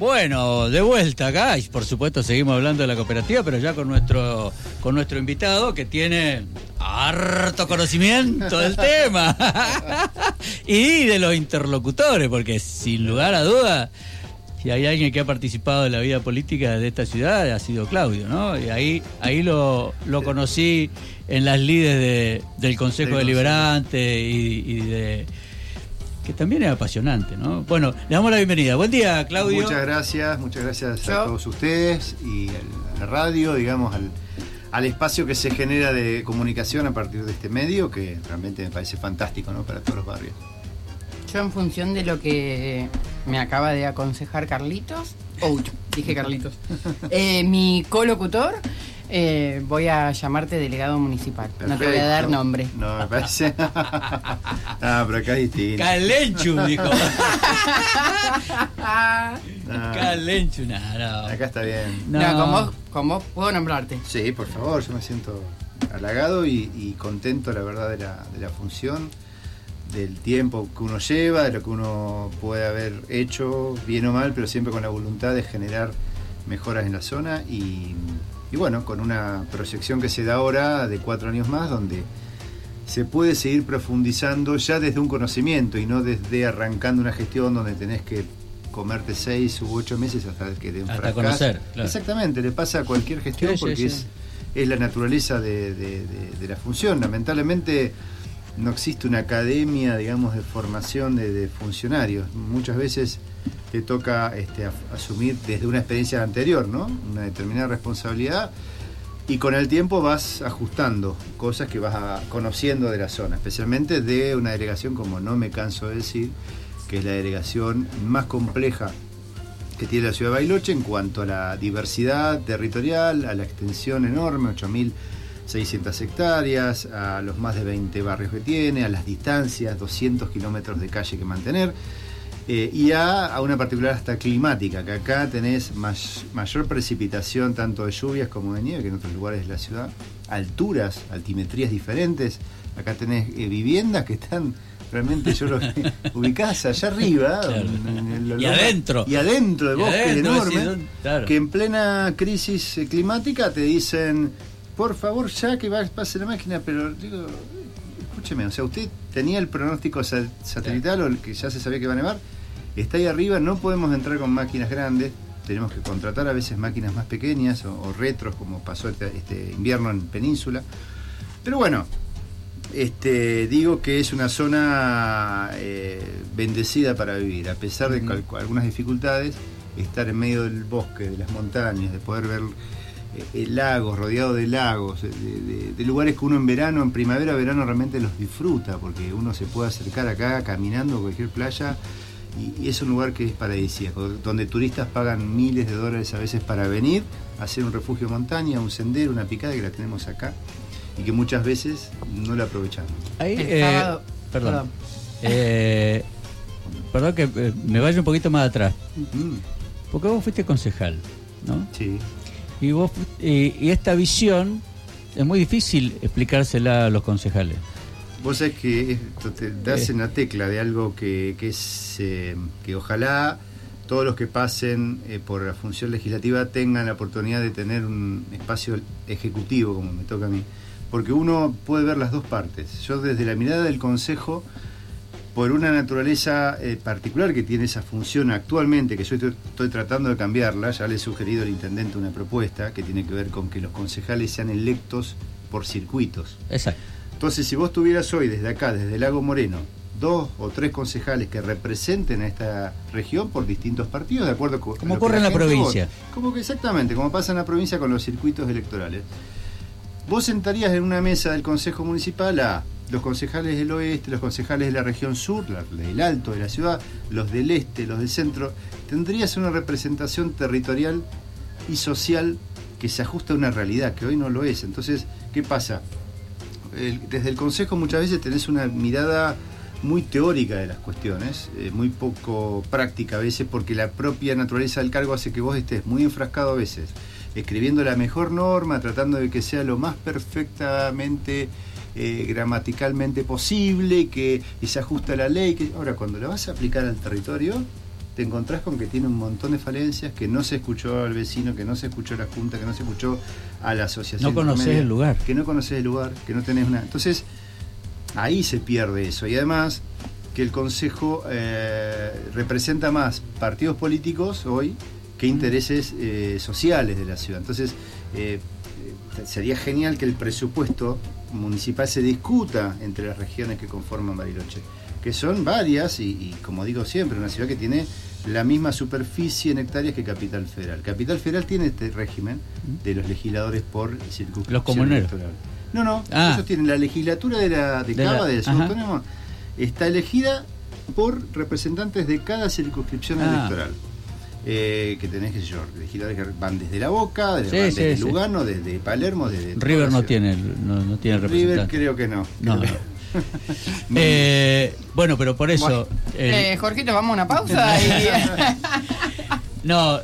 Bueno, de vuelta acá, y por supuesto seguimos hablando de la cooperativa, pero ya con nuestro, con nuestro invitado que tiene harto conocimiento del tema y de los interlocutores, porque sin lugar a dudas, si hay alguien que ha participado en la vida política de esta ciudad, ha sido Claudio, ¿no? Y ahí, ahí lo, lo conocí en las lides de- del Consejo Deliberante y, y de que también es apasionante, ¿no? Bueno, le damos la bienvenida. Buen día, Claudio. Muchas gracias, muchas gracias a todos ustedes y al- a la radio, digamos, al, al espacio que se genera de comunicación a partir de este medio, que realmente me parece fantástico, ¿no? Para todos los barrios. Yo en función de lo que me acaba de aconsejar Carlitos, ouch, dije Carlitos, eh, mi colocutor, eh, voy a llamarte delegado municipal. No te voy a dar nombre. No, me parece. ah, pero acá es distinto. Calenchu, dijo. Ah, Calenchu, no, no. acá está bien. No, con, vos, con vos puedo nombrarte. Sí, por favor, yo me siento halagado y, y contento, la verdad, de la, de la función, del tiempo que uno lleva, de lo que uno puede haber hecho, bien o mal, pero siempre con la voluntad de generar mejoras en la zona y, y bueno, con una proyección que se da ahora de cuatro años más, donde se puede seguir profundizando ya desde un conocimiento y no desde arrancando una gestión donde tenés que comerte seis u ocho meses hasta que te Hasta conocer, claro. Exactamente, le pasa a cualquier gestión Sí, porque sí. Es, es la naturaleza de, de- de- de la función. Lamentablemente no existe una academia, digamos, de formación de funcionarios. Muchas veces te toca este, asumir desde una experiencia anterior, ¿no? Una determinada responsabilidad y con el tiempo vas ajustando cosas que vas a- conociendo de la zona, especialmente de una delegación como no me canso de decir, que es la delegación más compleja que tiene la ciudad de Bariloche en cuanto a la diversidad territorial, a la extensión enorme, 8.600 hectáreas, a los más de 20 barrios que tiene, a las distancias, 200 kilómetros de calle que mantener, eh, y a, a una particular hasta climática, que acá tenés mayor precipitación tanto de lluvias como de nieve que en otros lugares de la ciudad, alturas, altimetrías diferentes, acá tenés eh, viviendas que están realmente yo lo ubicadas allá arriba Claro. en- el- Y adentro. y adentro de Y bosques adentro, enormes sí, ¿dónde? Claro. que en plena crisis eh, climática te dicen por favor ya que va, pase la máquina pero digo escúcheme o sea usted tenía el pronóstico sa- satelital o el que ya se sabía que va a nevar está ahí arriba no podemos entrar con máquinas grandes tenemos que contratar a veces máquinas más pequeñas o, o retros como pasó este, este invierno en península. Pero bueno este, digo que es una zona eh, bendecida para vivir, a pesar de algunas dificultades, estar en medio del bosque, de las montañas, de poder ver eh, eh, lagos, rodeado de lagos, de, de- de lugares que uno en verano, en primavera, verano realmente los disfruta, porque uno se puede acercar acá caminando a cualquier playa y, y es un lugar que es paradisíaco, donde turistas pagan miles de dólares a veces para venir a hacer un refugio de montaña, un sendero, una picada que la tenemos acá y que muchas veces no la aprovechamos. Ahí, eh, sábado- perdón. perdón. Eh, perdón que eh, me vaya un poquito más atrás. Mm, Porque vos fuiste concejal, ¿no? sí. Y, vos, y, y esta visión es muy difícil explicársela a los concejales. Vos sabés que esto te das en la tecla de algo que, que es eh, que ojalá todos los que pasen eh, por la función legislativa tengan la oportunidad de tener un espacio ejecutivo como me toca a mí. Porque uno puede ver las dos partes. Yo desde la mirada del Consejo, por una naturaleza eh, particular que tiene esa función actualmente, que yo estoy, estoy tratando de cambiarla, ya le he sugerido al intendente una propuesta que tiene que ver con que los concejales sean electos por circuitos. Exacto. Entonces, si vos tuvieras hoy desde acá, desde Lago Moreno, dos o tres concejales que representen a esta región por distintos partidos, de acuerdo con Como ocurre en la provincia. vota. Como que exactamente, como pasa en la provincia con los circuitos electorales. Vos sentarías en una mesa del Consejo Municipal a los concejales del oeste, los concejales de la región sur, la- del alto de la ciudad, los del este, los del centro. Tendrías una representación territorial y social que se ajusta a una realidad que hoy no lo es. Entonces, ¿qué pasa? Desde el Consejo muchas veces tenés una mirada muy teórica de las cuestiones, eh, muy poco práctica a veces, porque la propia naturaleza del cargo hace que vos estés muy enfrascado a veces, escribiendo la mejor norma, tratando de que sea lo más perfectamente eh, gramaticalmente posible, que se ajusta a la ley. Que, ahora, cuando la vas a aplicar al territorio, te encontrás con que tiene un montón de falencias, que no se escuchó al vecino, que no se escuchó a la junta, que no se escuchó a la asociación. No conoces el lugar. Que no conoces el lugar, que no tenés una. Entonces, ahí se pierde eso. Y además, que el Consejo eh, representa más partidos políticos hoy que intereses eh, sociales de la ciudad. Entonces, eh, sería genial que el presupuesto municipal se discuta entre las regiones que conforman Bariloche, que son varias y, como digo siempre, una ciudad que tiene la misma superficie en hectáreas que Capital Federal. Capital Federal tiene este régimen de los legisladores por circunscripción los comuneros. electoral. No, no, Ah. ellos tienen la legislatura de la de De Cava, la- de la autónoma, está elegida por representantes de cada circunscripción Ah. electoral. Eh, que tenés, qué sé yo, legisladores que van desde La Boca, desde, Sí, van sí, desde sí. Lugano, desde Palermo, desde... River no tiene, no, no tiene River representante. creo que no. No, Creo no. que- Eh, bueno, pero por eso. Eh, Jorgito, vamos a una pausa y... No,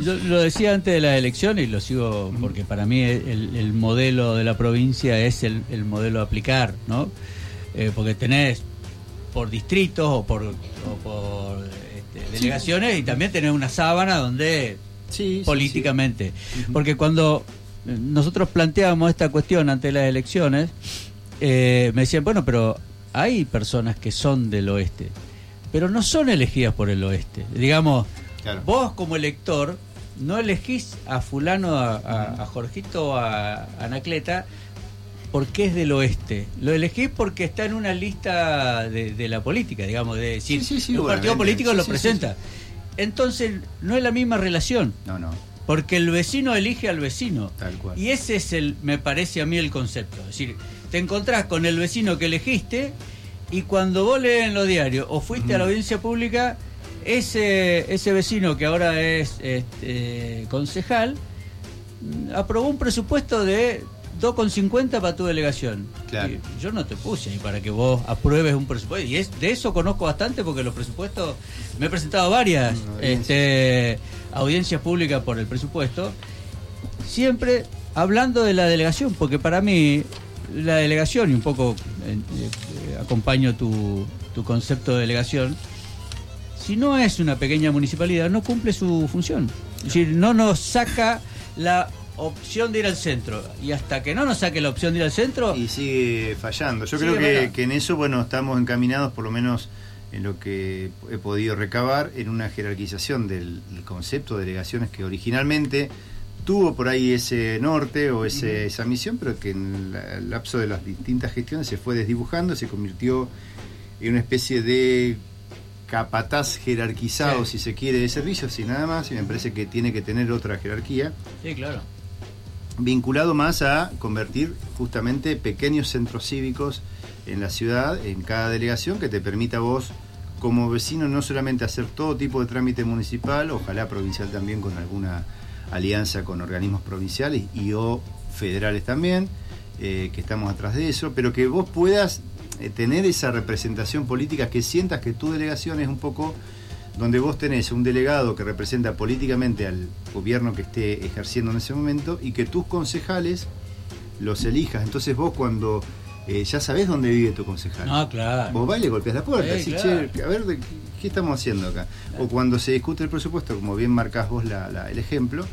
yo lo decía antes de las elecciones y lo sigo porque para mí el, el modelo de la provincia es el, el modelo a aplicar, ¿no? Eh, porque tenés por distritos o por, o por este, delegaciones y también tenés una sábana donde Sí, sí, políticamente. Porque cuando nosotros planteábamos esta cuestión ante las elecciones, eh, me decían, bueno, pero hay personas que son del oeste, pero no son elegidas por el oeste. Digamos. Claro. vos como elector no elegís a fulano, a, a- a Jorgito o a Anacleta porque es del oeste. Lo elegís porque está en una lista de, de la política, digamos, de decir, Sí, sí, sí, un partido político lo presenta. Entonces, no es la misma relación. No, no, Porque el vecino elige al vecino. tal cual. Y ese es el, me parece a mí el concepto. Es decir, te encontrás con el vecino que elegiste y cuando vos lees en los diarios o fuiste a la audiencia pública, ese, ese vecino que ahora es este, concejal mm, aprobó un presupuesto de 2,50 para tu delegación. Claro. Yo no te puse ahí para que vos apruebes un presupuesto. Y es, de eso conozco bastante porque los presupuestos, me he presentado varias este, audiencias públicas por el presupuesto siempre hablando de la delegación, porque para mí la delegación, y un poco eh, eh, acompaño tu, tu concepto de delegación, si no es una pequeña municipalidad, no cumple su función. Es decir, no nos saca la opción de ir al centro. Y hasta que no nos saque la opción de ir al centro, Y sigue fallando. Yo Sigue creo que, que en eso, bueno, estamos encaminados, por lo menos en lo que he podido recabar, en una jerarquización del, del concepto de delegaciones que originalmente tuvo por ahí ese norte o ese, esa misión, pero que en el lapso de las distintas gestiones se fue desdibujando, se convirtió en una especie de capataz jerarquizado, Sí. si se quiere, de servicios y nada más, y me parece que tiene que tener otra jerarquía sí, claro. vinculado más a convertir justamente pequeños centros cívicos en la ciudad, en cada delegación, que te permita a vos como vecino no solamente hacer todo tipo de trámite municipal, ojalá provincial también con alguna alianza con organismos provinciales y o federales también, eh, que estamos atrás de eso, pero que vos puedas eh, tener esa representación política, que sientas que tu delegación es un poco donde vos tenés un delegado que representa políticamente al gobierno que esté ejerciendo en ese momento y que tus concejales los elijas. Entonces vos cuando eh, ya sabés dónde vive tu concejal. No, claro. Vos vas y le golpeas la puerta, Sí, decís, claro. "Che, a ver, ¿de qué, qué estamos haciendo acá? O cuando se discute el presupuesto, como bien marcás vos la- la- el ejemplo,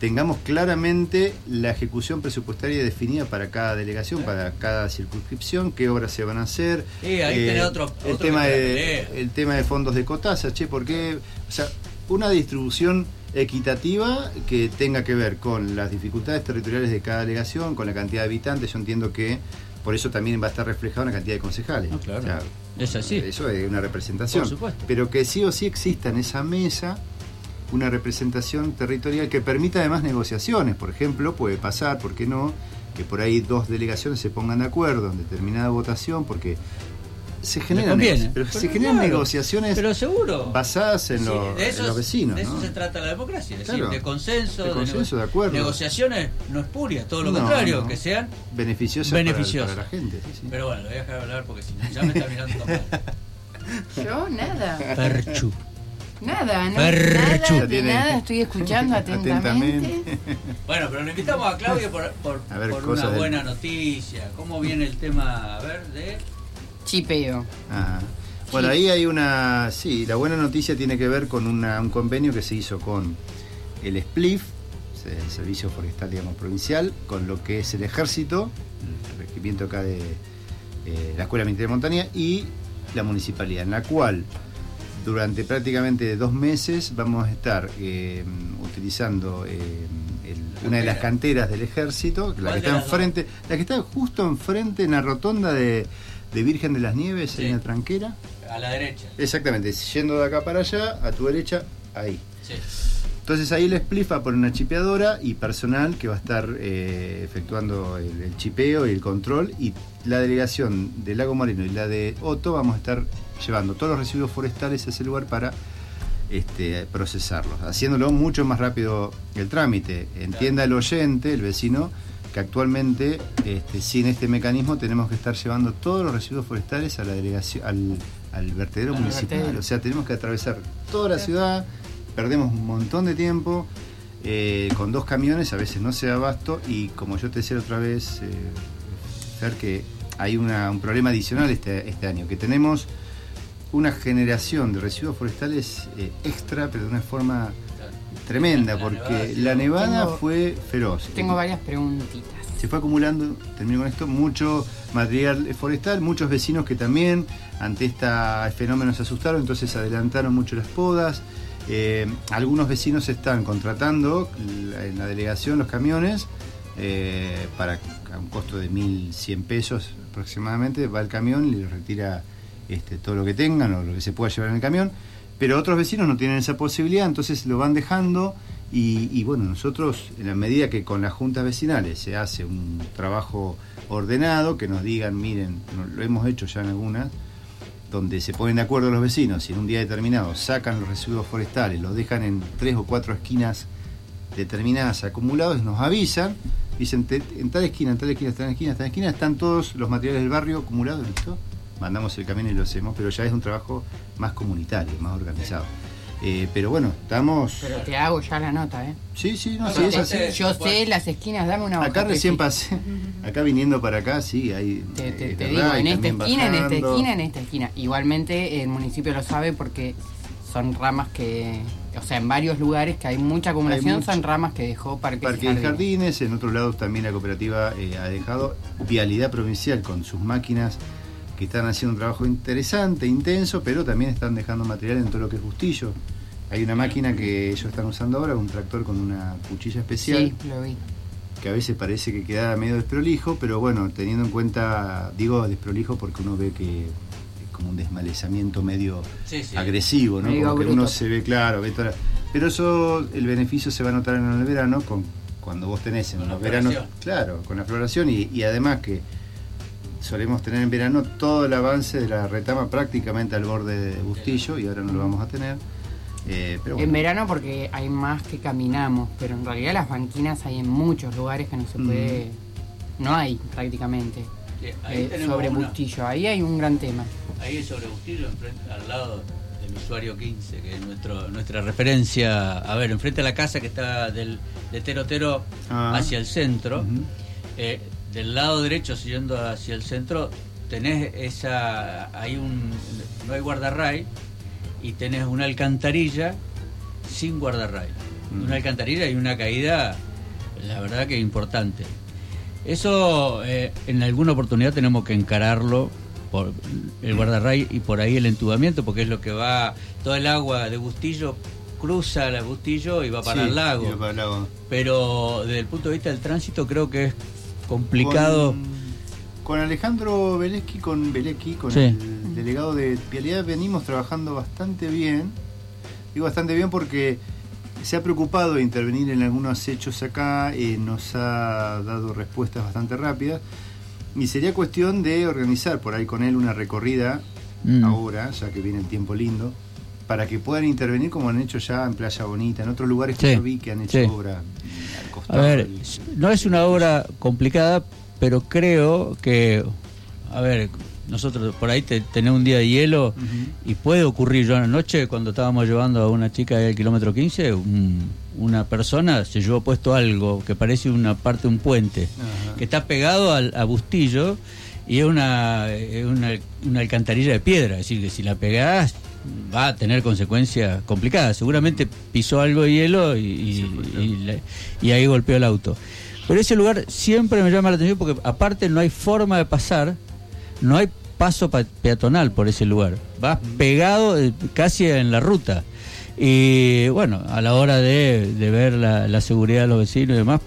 tengamos claramente la ejecución presupuestaria definida para cada delegación, para cada circunscripción, qué obras se van a hacer. Sí, ahí otro- el otro tema de el tema de fondos de cotasa, che, ¿por qué? O sea, una distribución equitativa que tenga que ver con las dificultades territoriales de cada delegación, con la cantidad de habitantes, yo entiendo que por eso también va a estar reflejado en la cantidad de concejales. No, claro. O sea, Es así. Eso es una representación. Por supuesto. Pero que sí o sí exista en esa mesa una representación territorial que permita además negociaciones. Por ejemplo, puede pasar, ¿por qué no? Que por ahí dos delegaciones se pongan de acuerdo en determinada votación, porque se generan, conviene. negoci- pero Pero se generan claro. negociaciones Pero seguro. basadas en, Sí, en los vecinos. de eso ¿no? se trata la democracia, es Claro. decir, de consenso, De consenso, de acuerdo. Negociaciones no es puria, todo lo No, contrario, no. que sean. Beneficiosas para- Beneficiosas. Para, la gente. sí, sí. Pero bueno, lo voy a dejar hablar porque si no, ya me está mirando mal. Yo nada, Perchu. Nada, no, Perchu. nada, de tiene nada, estoy escuchando atentamente. Atentamente. Bueno, pero le invitamos a Claudio por, por, A ver, por cosas una buena noticia. ¿Cómo viene el tema, a ver, de... Chipeo. Ajá. Bueno, Sí. ahí hay una. Sí, la buena noticia tiene que ver con una- un convenio que se hizo con el SPLIF, el Servicio Forestal, digamos, provincial, con lo que es el Ejército, el regimiento acá de eh, la Escuela Militar de Montaña, y la municipalidad, en la cual durante prácticamente dos meses vamos a estar eh, utilizando eh, el- una de las Cantera. canteras del ejército, la ¿Cuál que está enfrente, la que está justo enfrente en la rotonda de, de Virgen de las Nieves, Sí. en la tranquera. A la derecha. Exactamente, yendo de acá para allá, a tu derecha, ahí. Sí. Entonces ahí el Spliff va poner una chipeadora y personal que va a estar eh, efectuando el, el chipeo y el control y la delegación del Lago Moreno y la de Otto vamos a estar llevando todos los residuos forestales a ese lugar para este, procesarlos, haciéndolo mucho más rápido el trámite. Entienda el oyente, el vecino, que actualmente este, sin este mecanismo tenemos que estar llevando todos los residuos forestales a la delegación, al, al vertedero Al municipal. vertedero. O sea, tenemos que atravesar toda la ciudad, perdemos un montón de tiempo. eh, con dos camiones a veces no se da abasto y como yo te decía otra vez, eh, Fer, que hay una- un problema adicional este, este año, que tenemos una generación de residuos forestales eh, extra, pero de una forma tremenda, La porque la nevada Tengo- fue feroz. Tengo varias preguntitas. Se fue acumulando, termino con esto, mucho material forestal, muchos vecinos que también ante este fenómeno se asustaron, entonces adelantaron mucho las podas. Eh, algunos vecinos están contratando en la delegación los camiones eh, para a un costo de 1.100 pesos aproximadamente, va el camión y le retira este, todo lo que tengan o lo que se pueda llevar en el camión, pero otros vecinos no tienen esa posibilidad, entonces lo van dejando y, bueno, nosotros en la medida que con las juntas vecinales se hace un trabajo ordenado, que nos digan, miren, lo hemos hecho ya en algunas, donde se ponen de acuerdo los vecinos y en un día determinado sacan los residuos forestales, los dejan en tres o cuatro esquinas determinadas acumulados, nos avisan, dicen "Te- en tal esquina, en tal esquina, en tal esquina, en tal esquina, están todos los materiales del barrio acumulados, ¿listo? Mandamos el camión y lo hacemos, pero ya es un trabajo más comunitario, más organizado. Eh, pero bueno, estamos... Pero te hago ya la nota, ¿eh? Sí, sí, no, No, sí, es así. te- Yo sé las esquinas, dame una Acá recién pasé, acá viniendo para acá, sí, hay... Te, te- es te verdad, digo, en esta esquina, en esta esquina, en esta esquina. Igualmente el municipio lo sabe porque son ramas que, o sea, en varios lugares que hay mucha acumulación, mucho. son ramas que dejó Parque, Parque y y Jardines. Jardines, en otros lados también la cooperativa eh, ha dejado Vialidad Provincial con sus máquinas que están haciendo un trabajo interesante, intenso, pero también están dejando material en todo lo que es Bustillo. Hay una máquina que ellos están usando ahora, un tractor con una cuchilla especial, Sí, lo vi. que a veces parece que queda medio desprolijo, pero bueno, teniendo en cuenta, digo desprolijo porque uno ve que es como un desmalezamiento medio Sí, sí. agresivo, ¿no? Medio Como que bruto. uno se ve claro, ve toda la- pero eso, el beneficio se va a notar en el verano con cuando vos tenés en Con los veranos, claro, con la floración y, y además que solemos tener en verano todo el avance de la retama prácticamente al borde de Bustillo y ahora no lo vamos a tener. Eh, pero En verano porque hay más que caminamos, pero en realidad las banquinas hay en muchos lugares que no se Mm. puede, no hay prácticamente. Sí, ahí eh, tenemos sobre una- Bustillo, ahí hay un gran tema. Ahí sobre Bustillo, enfrente- al lado del usuario 15, que es nuestro, nuestra referencia. A ver, enfrente a la casa que está del, de Terotero Ah. hacia el centro. Eh, del lado derecho, siguiendo hacia el centro, tenés esa. Hay un. No hay guardarray y tenés una alcantarilla sin guardarray. Mm. Una alcantarilla y una caída, la verdad que importante. Eso eh, en alguna oportunidad tenemos que encararlo por el guardarray y por ahí el entubamiento, porque es lo que va, todo el agua de Bustillo cruza el Bustillo y va para sí, el lago. y va para el lago. Pero desde el punto de vista del tránsito creo que es complicado. Con, con Alejandro Beleski, con Beleski, con Sí. el delegado de Vialidad, venimos trabajando bastante bien. Digo bastante bien porque se ha preocupado de intervenir en algunos hechos acá, eh, nos ha dado respuestas bastante rápidas. Y sería cuestión de organizar por ahí con él una recorrida Mm. ahora, ya que viene el tiempo lindo, para que puedan intervenir como han hecho ya en Playa Bonita, en otros lugares que yo vi que han hecho sí. obra A ver, no es una obra complicada, pero creo que, a ver, nosotros por ahí te, tenés un día de hielo y puede ocurrir. Yo anoche, cuando estábamos llevando a una chica del kilómetro 15, un- una persona se llevó puesto algo que parece una parte de un puente, que está pegado al, a Bustillo y es una, una, una alcantarilla de piedra, es decir, que si la pegás va a tener consecuencias complicadas. Seguramente pisó algo de hielo y, y- y le- y ahí golpeó el auto. Pero ese lugar siempre me llama la atención porque aparte no hay forma de pasar, no hay paso pa- peatonal por ese lugar. Vas pegado eh, casi en la ruta. Y bueno, a la hora de, de ver la, la seguridad de los vecinos y demás,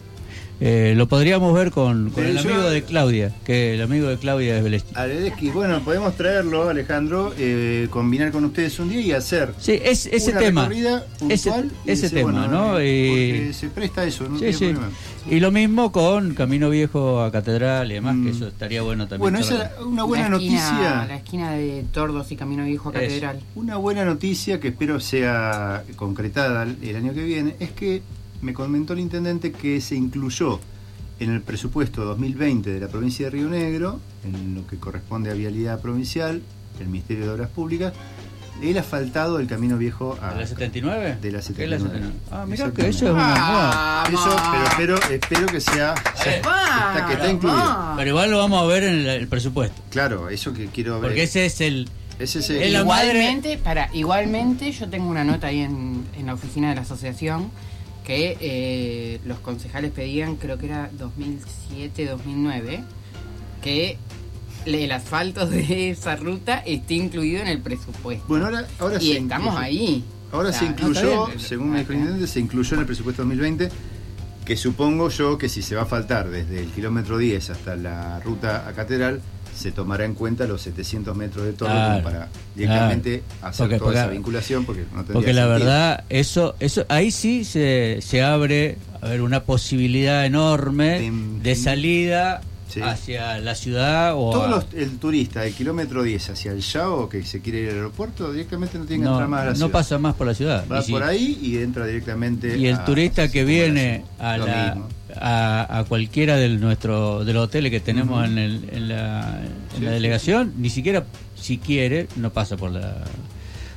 eh, lo podríamos ver con, el yo- amigo de Claudia, que el amigo de Claudia es Belesti. Aledeschi, bueno, podemos traerlo, Alejandro, eh, combinar con ustedes un día y hacer Sí, es, ese una tema. Ese, ese decir, tema, bueno, ¿no? eh, Y- Porque se presta a eso, no Sí, tiene sí. problema. Y lo mismo con Camino Viejo a Catedral y demás, Mm. que eso estaría bueno también. Bueno, esa es una buena la esquina, noticia. La esquina de Tordos y Camino Viejo a. Catedral. Una buena noticia que espero sea concretada el año que viene es que me comentó el intendente que se incluyó en el presupuesto 2020 de la provincia de Río Negro, en lo que corresponde a vialidad provincial, el Ministerio de Obras Públicas, el asfaltado del Camino Viejo a ¿De la 79? De la ¿Qué es la 79. Ah, mira Exactamente. que eso es una. Eso, pero espero, espero que sea, sea- está, que está incluido. Pero igual lo vamos a ver en el, el presupuesto. Claro, eso que quiero ver. Porque ese es el. Ese es el- igualmente, para, igualmente yo tengo una nota ahí en, en la oficina de la asociación que eh, los concejales pedían, creo que era 2007-2009, que el asfalto de esa ruta esté incluido en el presupuesto. Bueno, ahora, ahora y estamos incluye. ahí. Ahora O se incluyó, no, según el intendente, se incluyó en el presupuesto 2020, que supongo yo que si se va a faltar desde el kilómetro 10 hasta la ruta a Catedral, se tomará en cuenta los 700 metros de torre Claro, para directamente hacer Porque- toda porque- esa vinculación, porque no tendría Porque la sentido. verdad, eso, eso, ahí sí se, se abre a ver, una posibilidad enorme De- de salida Sí. hacia la ciudad o Todos a- los- el turista del kilómetro 10 hacia el Yao que se quiere ir al aeropuerto, directamente no tiene que no, entrar más a la no ciudad. pasa más por la ciudad. Va Y si- por ahí y entra directamente. Y el a- turista que viene a, la. A, a cualquiera de, nuestro, de los hoteles que tenemos en, el- en la, en Sí, la sí. delegación, ni siquiera, si quiere, no pasa por la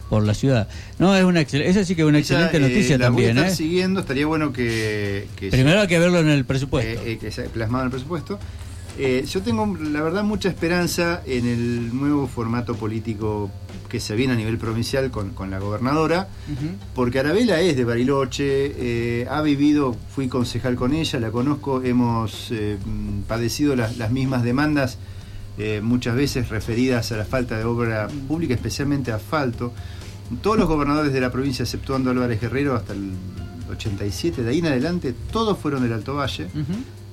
por la ciudad. No, es una esa sí que es una Esa, excelente eh, noticia la voy a también. estar ¿eh? siguiendo, estaría bueno que. que Primero hay que verlo en el presupuesto. eh, eh, que sea plasmado en el presupuesto. Eh, yo tengo, la verdad, mucha esperanza en el nuevo formato político que se viene a nivel provincial con, con la gobernadora, porque Arabela es de Bariloche, eh, ha vivido, fui concejal con ella, la conozco, hemos eh, mm, padecido las, las mismas demandas, eh, muchas veces referidas a la falta de obra pública, especialmente asfalto. Todos los gobernadores de la provincia, exceptuando Álvarez Guerrero hasta el 87, de ahí en adelante, todos fueron del Alto Valle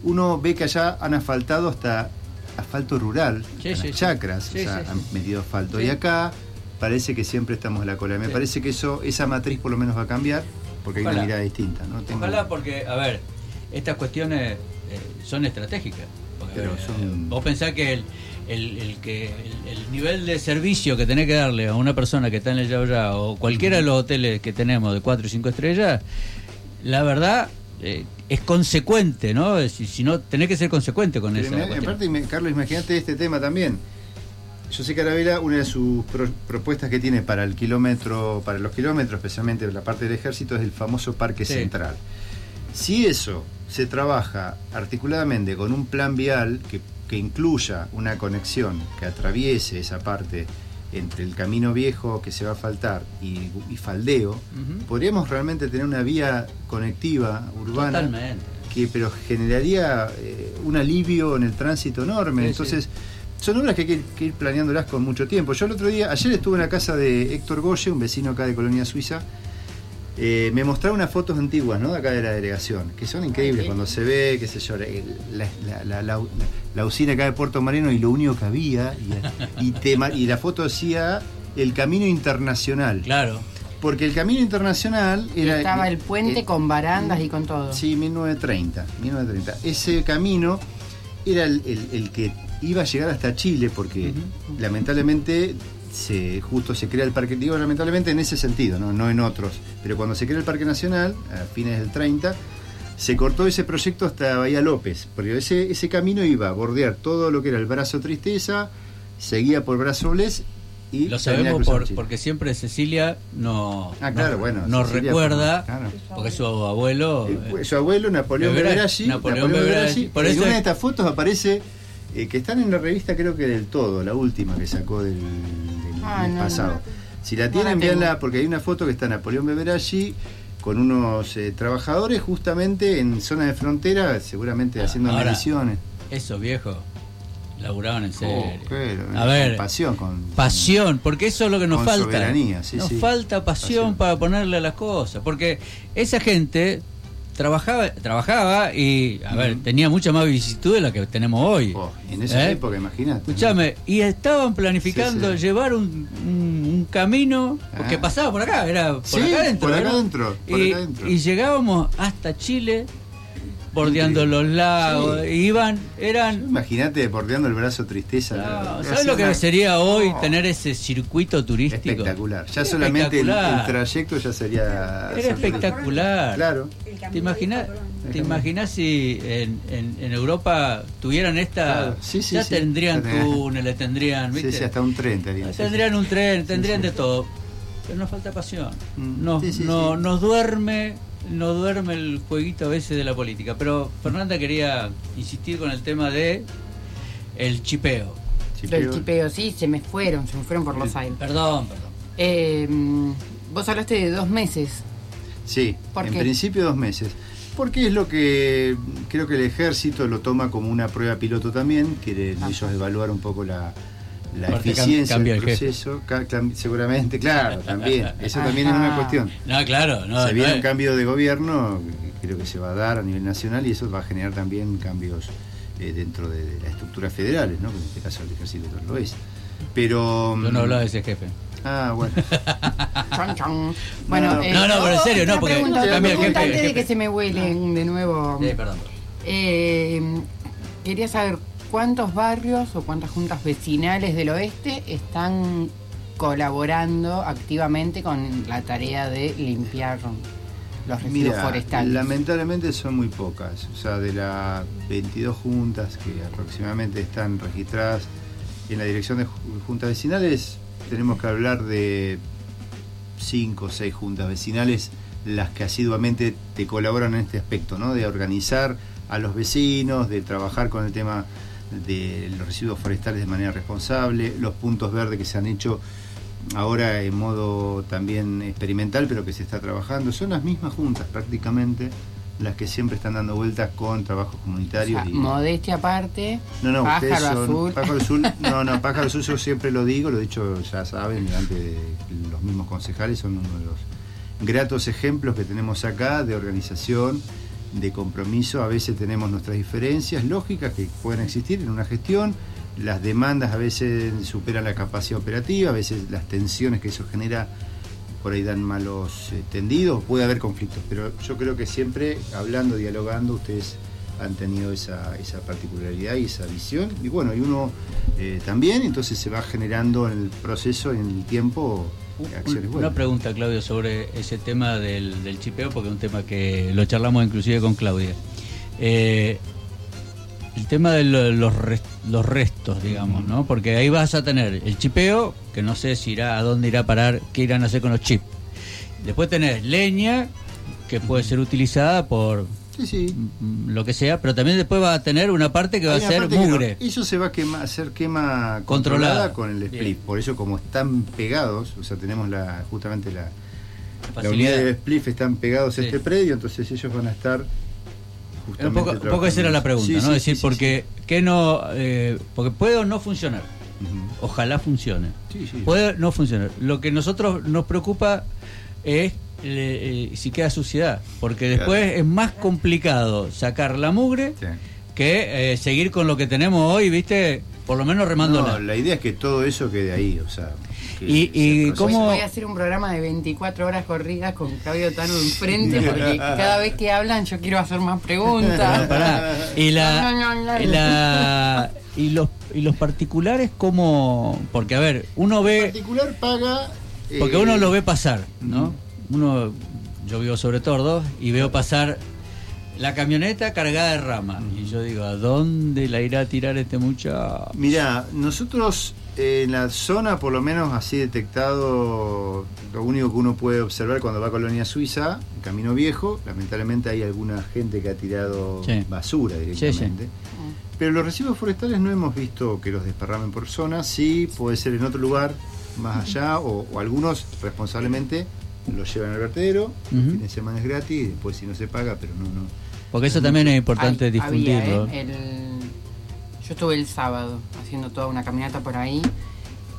uno ve que allá han asfaltado hasta asfalto rural, Sí, en sí, las sí. chacras, Sí, o sea, han metido asfalto. Y acá parece que siempre estamos en la cola. Me Sí. parece que eso, esa matriz por lo menos va a cambiar, porque hay Ojalá. una mirada distinta. ¿no? Tengo- Ojalá porque, a ver, estas cuestiones eh, son estratégicas. Porque, Pero a ver, son- Vos pensás que el, el, el que el, el nivel de servicio que tenés que darle a una persona que está en el Yao o cualquiera de los hoteles que tenemos de 4 y 5 estrellas, la verdad eh, es consecuente, ¿no? Si, si no, tenés que ser consecuente con cuestión. aparte, Carlos, imagínate este tema también. Yo sé que Arabela, una de sus pro- propuestas que tiene para el kilómetro, para los kilómetros, especialmente la parte del ejército, es el famoso parque Sí. central. Si eso se trabaja articuladamente con un plan vial que, que incluya una conexión que atraviese esa parte entre el camino viejo que se va a faltar y, y faldeo, podríamos realmente tener una vía conectiva urbana Totalmente. que pero generaría eh, un alivio en el tránsito enorme. Sí, Entonces, son obras que hay que, que ir planeándolas con mucho tiempo. Yo el otro día, ayer estuve en la casa de Héctor Goye, un vecino acá de Colonia Suiza. eh, me mostraba unas fotos antiguas, ¿no? De acá de la delegación, que son increíbles cuando se ve, qué sé yo, la, la- la- la- la usina acá de Puerto Marino y lo único que había, y, y te ma- y la foto decía el camino internacional. Claro. Porque el camino internacional era. Estaba el puente eh, con barandas y con todo. Sí, 1930, 1930. Ese camino era el, el- el que iba a llegar hasta Chile porque lamentablemente se justo se crea el parque, digo lamentablemente en ese sentido, ¿no? no en otros, pero cuando se crea el Parque Nacional, a fines del 30, se cortó ese proyecto hasta Bahía López, porque ese, ese camino iba a bordear todo lo que era el brazo Tristeza, seguía por brazo Bles y Lo sabemos por, porque siempre Cecilia no, Ah, claro, nos- bueno, nos Cecilia, recuerda, claro. porque su abuelo... Eh, Su abuelo, Napoleón Beberaggi, Napoleón por en una de estas fotos aparece eh, que están en la revista creo que del todo, la última que sacó del, del Ah, mes no, pasado. no. Si la tienen, la tengo. véanla, porque hay una foto que está Napoleón Beberaggi con unos eh, trabajadores justamente en zona de frontera, seguramente Ah, haciendo ahora, mediciones. Eso, viejo. Laburaban en serio. Oh, pero, A con ver, pasión, con, pasión, porque eso es lo que nos Con falta. soberanía, sí, nos sí. falta pasión, Pasión. para ponerle a las cosas, porque esa gente trabajaba, trabajaba y, a ver, tenía mucha más vicisitud de la que tenemos hoy. Oh, en esa ¿Eh? época, imagínate. ¿no? Escuchame, y estaban planificando Sí, sí. llevar un, un- un camino Ah. pasaba por acá, era por Sí, acá adentro. por acá ¿no? adentro, por y, acá adentro. y llegábamos hasta Chile, bordeando Increíble. los lagos, Sí. iban, eran Imagínate bordeando el brazo tristeza. no, ¿Sabes lo que sería hoy No. tener ese circuito turístico? Espectacular. Ya solamente el, espectacular. el trayecto ya sería. Era espectacular. Claro. ¿Te imaginas, ¿Te imaginas si en, en- en Europa tuvieran esta... Claro, sí, sí, ya sí. tendrían túneles, tendrían... Sí, ¿viste? sí, hasta un tren Tendrían sí. un tren, tendrían sí. de todo. Pero nos falta pasión. Mm, Nos, sí, sí, no- sí. nos duerme nos duerme el jueguito a veces de la política. Pero Fernanda quería insistir con el tema de el chipeo. Del Chipeo. chipeo, sí, se me fueron, se me fueron por los aires. Perdón, perdón. Eh, vos hablaste de dos meses. Sí, ¿Por en qué? principio dos meses. Porque es lo que creo que el ejército lo toma como una prueba piloto también, quieren ellos evaluar un poco la, la Aparte, eficiencia cambia del el proceso. Seguramente, claro, también. Eso también es una cuestión. No, claro, no. se viene un cambio de gobierno, creo que se va a dar a nivel nacional y eso va a generar también cambios eh, dentro de, de las estructuras federales, ¿no? que en este caso el ejército lo es. Pero... Yo no hablaba de ese jefe. Ah, bueno. Chon, chon. Bueno, no. eh, No, no, pero en serio, no, porque pregunta, cambia el jefe, antes de jefe. que se me huelen de nuevo. Sí, perdón. Eh, quería saber cuántos barrios o cuántas juntas vecinales del oeste están colaborando activamente con la tarea de limpiar los residuos Mira, forestales. lamentablemente son muy pocas. O sea, de las 22 juntas que aproximadamente están registradas en la dirección de ju- juntas vecinales, tenemos que hablar de 5 o 6 juntas vecinales las que asiduamente te colaboran en este aspecto, ¿no? De organizar a los vecinos, de trabajar con el tema de los residuos forestales de manera responsable, los puntos verdes que se han hecho ahora en modo también experimental, pero que se está trabajando. Son las mismas juntas prácticamente las que siempre están dando vueltas con trabajos O comunitarios. sea, y- modestia aparte, no, no, ustedes pájaro son azul. pájaro azul. No, no, pájaro azul yo siempre lo digo, lo he dicho, ya saben, delante de los mismos concejales, son uno de los gratos ejemplos que tenemos acá de organización, de compromiso. A veces tenemos nuestras diferencias lógicas que pueden existir en una gestión. Las demandas a veces superan la capacidad operativa, a veces las tensiones que eso genera por ahí dan malos eh, tendidos, puede haber conflictos, pero yo creo que siempre hablando, dialogando, ustedes han tenido esa, esa particularidad y esa visión, y bueno, y uno eh, también, entonces se va generando en el proceso, en el tiempo, Una pregunta, Claudio, sobre ese tema del, del chipeo, porque es un tema que lo charlamos inclusive con Claudia. Eh, el tema de lo- los, los restos, digamos, ¿no? Porque ahí vas a tener el chipeo, que no sé si irá a dónde irá a parar, qué irán a hacer con los chips. Después tenés leña, que puede ser utilizada por Sí, sí. mm, lo que sea, pero también después va a tener una parte que va a ser que no. mugre. Eso se va a quema- hacer quema Controlada. controlada con el split. Bien. Por eso como están pegados, o sea, tenemos la justamente la, la Facilidad. unidad de spliff están pegados Sí. a este predio, entonces ellos van a estar Un justamente poco, un poco esa era la pregunta, Sí, ¿no? sí, Es decir, sí, sí, porque ¿qué no, eh, porque puede o no funcionar. Ojalá funcione. Sí, sí. Puede no funcionar. Lo que nosotros nos preocupa es eh, eh, si queda suciedad, porque después Claro. es más complicado sacar la mugre Sí. que eh, seguir con lo que tenemos hoy, ¿viste? Por lo menos remando No, la idea es que todo eso quede ahí, o sea. Y- cómo- Voy a hacer un programa de 24 horas corridas con Claudio Tano enfrente porque cada vez que hablan yo quiero hacer más No, preguntas. pará. Y la, No, no, no. y la- y los y los particulares como porque a ver, uno ve particular paga. Porque eh, uno lo ve pasar, ¿no? Uno, yo vivo sobre tordos y veo pasar la camioneta cargada de rama. Y yo digo, ¿a dónde la irá a tirar este muchacho? Mirá, nosotros En la zona, por lo menos así detectado, lo único que uno puede observar cuando va a Colonia Suiza, el Camino Viejo, lamentablemente hay alguna gente que ha tirado Sí. basura directamente. Mm. Pero los residuos forestales no hemos visto que los desparramen por zona, sí puede ser en otro lugar más allá, o, o algunos responsablemente los llevan al vertedero, Ujú. el fin de semana es gratis, y después si no se paga, pero no, no. Porque eso también es importante Hay- difundirlo. había, ¿eh? El- yo estuve el sábado haciendo toda una caminata por ahí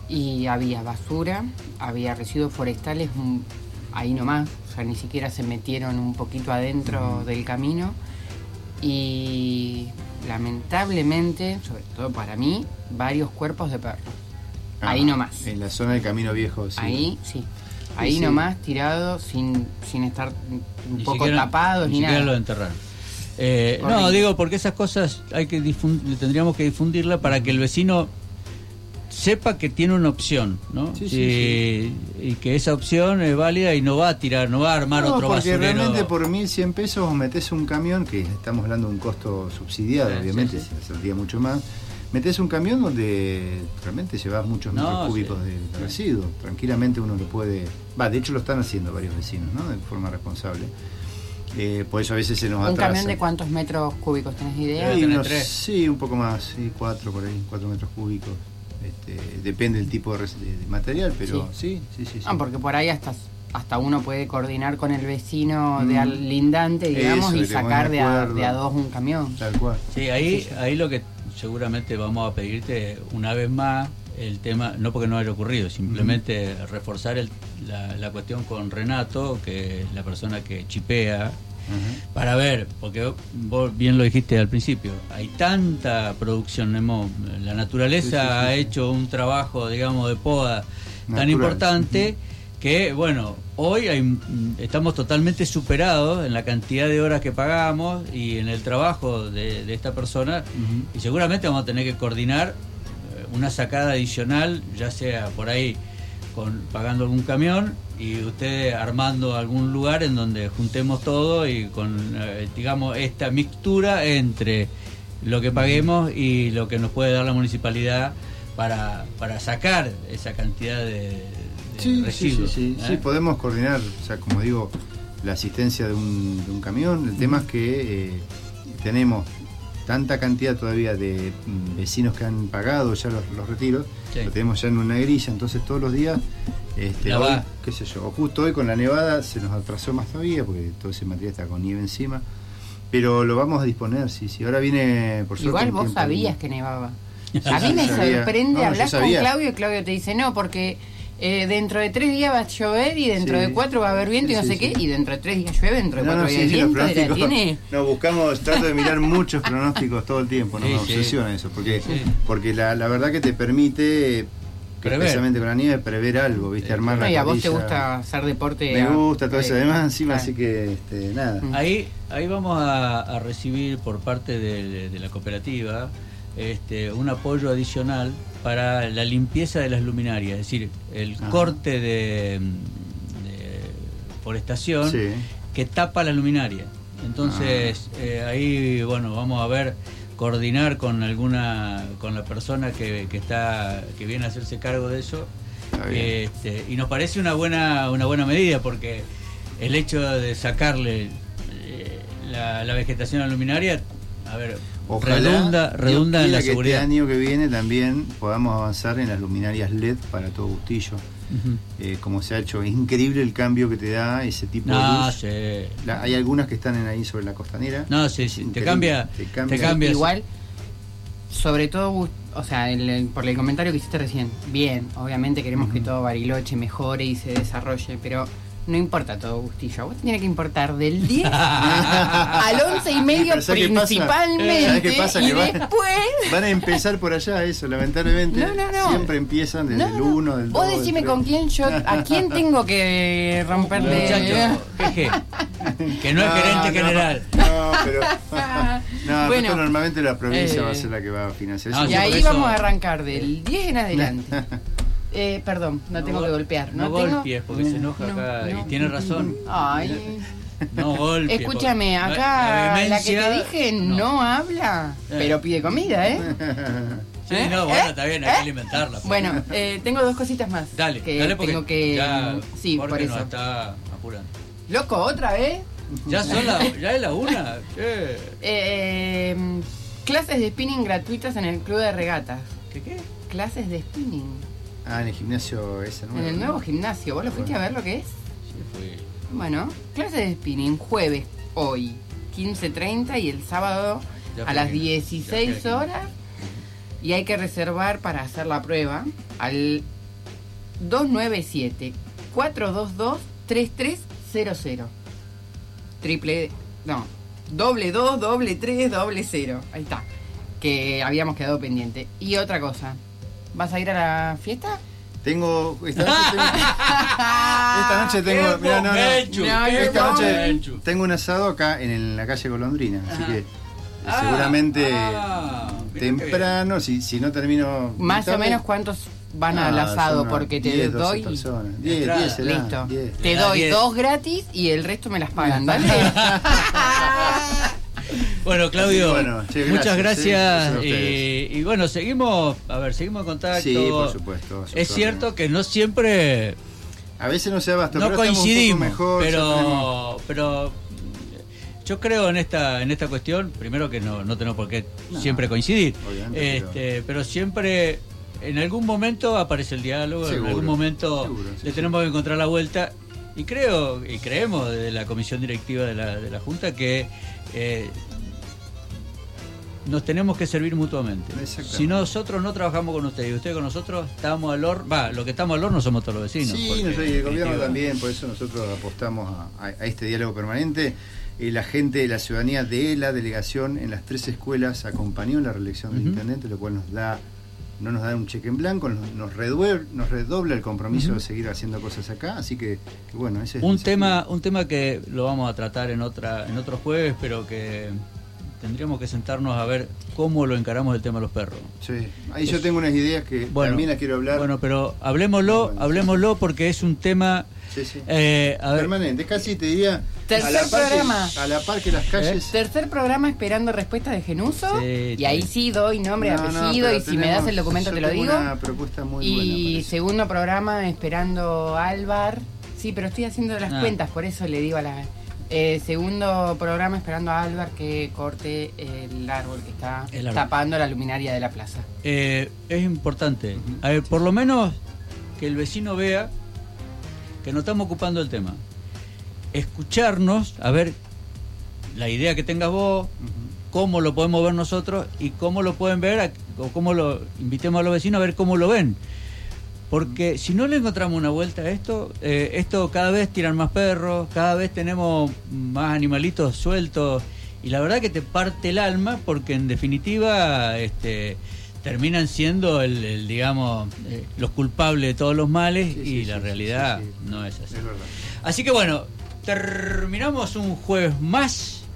y había basura, había residuos forestales ahí nomás, o sea, ni siquiera se metieron un poquito adentro del camino y lamentablemente, sobre todo para mí, varios cuerpos de perros. ahí Ah, nomás. En la zona del Camino Viejo, sí. Ahí sí. Ahí sí. nomás tirados sin, sin estar un Ni poco siquiera- tapados ni, siquiera nada. lo enterraron. Eh, no, digo porque esas cosas hay que tendríamos que difundirla para que el vecino sepa que tiene una opción, ¿no? Sí, Y- sí, Y que esa opción es válida y no va a tirar, no va a armar No, otro porque basurero. realmente por 1.100 pesos metes un camión, que estamos hablando de un costo subsidiado, obviamente, se saldría mucho más. Metes un camión donde realmente llevas muchos No, metros cúbicos sí. de, de Sí. residuos. Tranquilamente uno lo puede. Va, de hecho lo están haciendo varios vecinos, ¿no? De forma responsable. Eh, por eso a veces se nos ¿Un atrasa. camión de cuántos metros cúbicos tenés idea? Debe Sí, tener unos- tres. sí, un poco más, sí, cuatro por ahí, cuatro metros cúbicos. Este, depende del tipo de, res- de- de material, pero sí, sí, sí. sí. Ah, porque por ahí hasta, hasta uno puede coordinar con el vecino de Mm. al lindante, digamos, Eso, y sacar de de a, de a dos un camión. Tal cual. Sí, ahí, ahí lo que seguramente vamos a pedirte una vez más el tema, no porque no haya ocurrido, simplemente reforzar el- la, la cuestión con Renato, que es la persona que chipea, para ver, porque vos bien lo dijiste al principio, hay tanta producción, hemos, la naturaleza Sí, sí, sí, ha hecho un trabajo, digamos, de poda tan importante que, bueno, hoy hay, estamos totalmente superados en la cantidad de horas que pagamos y en el trabajo de, de esta persona. Y seguramente vamos a tener que coordinar eh, una sacada adicional, ya sea por ahí con pagando algún camión y usted armando algún lugar en donde juntemos todo y con eh, digamos esta mixtura entre lo que paguemos y lo que nos puede dar la municipalidad para, para sacar esa cantidad de Sí, sí, residuos. sí, sí, ¿eh? sí, podemos coordinar, o sea, como digo, la asistencia de un, de un camión. El tema es que eh, tenemos tanta cantidad todavía de mm, vecinos que han pagado ya los, los retiros, Sí. lo tenemos ya en una grilla, entonces todos los días, este, hoy, qué sé yo, o justo hoy con la nevada se nos atrasó más todavía, porque todo ese material está con nieve encima, pero lo vamos a disponer, sí, sí. Ahora viene, por suerte, Igual vos sabías que nevaba. A mí me sorprende, No, hablar con. Claudio y Claudio te dice, no, porque eh, dentro de tres días va a llover y dentro Sí. de cuatro va a haber viento y no Sí, sé sí, qué, y dentro de tres días llueve, dentro de No, cuatro no, días viento, y la pronósticos. tiene... No, buscamos, trato de mirar muchos pronósticos todo el tiempo, no Sí, me sí. obsesiona eso, porque, Sí. porque la, la verdad que te permite, Prever. especialmente con la nieve, prever algo, ¿viste? Armar No, la y a vos te gusta hacer deporte. Me a- gusta todo eso, eh, además encima, claro. así que, este, nada. Mm. Ahí, ahí vamos a, a recibir por parte de, de la cooperativa este, un apoyo adicional para la limpieza de las luminarias, es decir, el Ajá. corte de, de forestación Sí. que tapa la luminaria. Entonces, Ah. eh, ahí, bueno, vamos a ver coordinar con alguna con la persona que, que está que viene a hacerse cargo de eso este, y nos parece una buena una buena medida porque el hecho de sacarle eh, la, la vegetación a la luminaria a ver Ojalá, redunda redunda en la que seguridad este año que viene también podamos avanzar en las luminarias LED para todo Bustillo. Eh, como se ha hecho, es increíble el cambio que te da ese tipo de luz. sí. La- hay algunas que están en ahí sobre la costanera. no sí, sí, te cambia te te cambia. cambia, Igual, sobre todo, o sea, el- el- por el comentario que hiciste recién, bien, obviamente queremos que todo Bariloche mejore y se desarrolle, pero no importa todo Bustillo, a vos te tiene que importar del 10 al 11 y medio principalmente ¿Sabes qué pasa? y después... Van a empezar por allá, eso, lamentablemente. No, no, no. Siempre empiezan desde No, el no. 1, del 2. Vos decime con quién yo, a quién tengo que romperle... muchacho jeje, que no es gerente general No, pero. no, Bueno, normalmente la provincia eh, va a ser la que va a financiar no, eso. Y ahí eso- vamos a arrancar del 10 en adelante. Eh, perdón, no, tengo que golpear. no, No, tengo... golpees porque se enoja No, acá y tiene razón Ay, no golpees escúchame, porque acá la, que te dije no, habla, Eh. pero pide comida, ¿eh? Sí, ¿Eh? no, bueno, ¿Eh? está bien, hay ¿Eh? que alimentarla. pues. Bueno, eh, tengo dos cositas más. dale, que dale porque tengo que. ya sí, Jorge por nos eso. está apurando. Loco, otra vez. Ya son la, ya es la una. Eh, clases de spinning gratuitas en el club de regatas. ¿Qué qué? Clases de spinning. Ah, en el gimnasio ese nuevo. En el nuevo gimnasio. ¿Vos lo fuiste a ver lo que es? Sí, fui. Bueno, clases de spinning jueves, hoy, 15.30 y el sábado Ya a fui las aquí. 16 Ya fui aquí. horas. Y hay que reservar para hacer la prueba al 297-422-3300. Triple, no, doble dos, doble tres, doble cero. Ahí está. Que habíamos quedado pendiente. Y otra cosa, ¿vas a ir a la fiesta? Tengo. Esta noche tengo, esta noche tengo. ¡Qué Mirá, no, no. Esta noche tengo un asado acá en, la calle Golondrina, así que Ah, seguramente ah, temprano, si, si no termino. Más o tarde, menos cuántos van ah, al asado, porque te 10, 12 doy. personas. 10, Entrada. 10 será, Listo. 10. Te Da doy 10. dos gratis y el resto me las pagan, ¿vale? Bueno, Claudio, Bueno, che, muchas gracias, eh, a y, bueno, seguimos, a ver, seguimos en contacto. Sí, por supuesto. Es cierto que no siempre A veces no se basta, no pero coincidimos, mejor, pero pero yo creo en esta en esta cuestión, primero que no, no tenemos por qué No, siempre coincidir, este, pero... siempre en algún momento aparece el diálogo, en algún momento seguro, sí, le sí. tenemos que encontrar la vuelta y creo y creemos desde la comisión directiva de la, de la junta que eh, nos tenemos que servir mutuamente. Si nosotros no trabajamos con ustedes y ustedes con nosotros, estamos al horno. Va, lo que estamos al horno somos todos los vecinos. Sí, porque, nosotros y el gobierno también, por eso nosotros apostamos a, este diálogo permanente. Eh, la gente de la ciudadanía de la delegación en las tres escuelas acompañó la reelección del intendente, lo cual nos da no nos da un cheque en blanco, nos, nos, redue- nos redobla el compromiso de seguir haciendo cosas acá, así que, que bueno, ese es Un ese- tema, un tema que lo vamos a tratar en otra, en otros jueves, pero que tendríamos que sentarnos a ver cómo lo encaramos el tema de los perros. Sí. Ahí yo tengo unas ideas que Bueno, también las quiero hablar. Bueno, pero hablemoslo, hablemoslo porque es un tema Sí, sí. eh, a ver, permanente, casi te diría Tercer a que, programa. a la par que las calles Tercer programa esperando respuesta de Genuso. Sí, y ahí sí. doy nombre, No, apellido y si me das el documento yo te lo tengo digo. una propuesta muy y buena. segundo programa esperando Álvar. Sí, pero estoy haciendo las Ah. cuentas, por eso le digo a la... Eh, segundo programa esperando a Álvar que corte el árbol que está árbol. tapando la luminaria de la plaza. eh, es importante. A ver, por lo menos que el vecino vea que no estamos ocupando el tema. Escucharnos, a ver la idea que tengas vos, cómo lo podemos ver nosotros y cómo lo pueden ver, o cómo lo invitemos a los vecinos a ver cómo lo ven. Porque si no le encontramos una vuelta a esto, eh, esto cada vez tiran más perros, cada vez tenemos más animalitos sueltos y la verdad que te parte el alma porque en definitiva este, terminan siendo el, el, digamos eh, los culpables de todos los males Sí, y sí, la sí, realidad no es así. Es. Así que bueno, terminamos un jueves más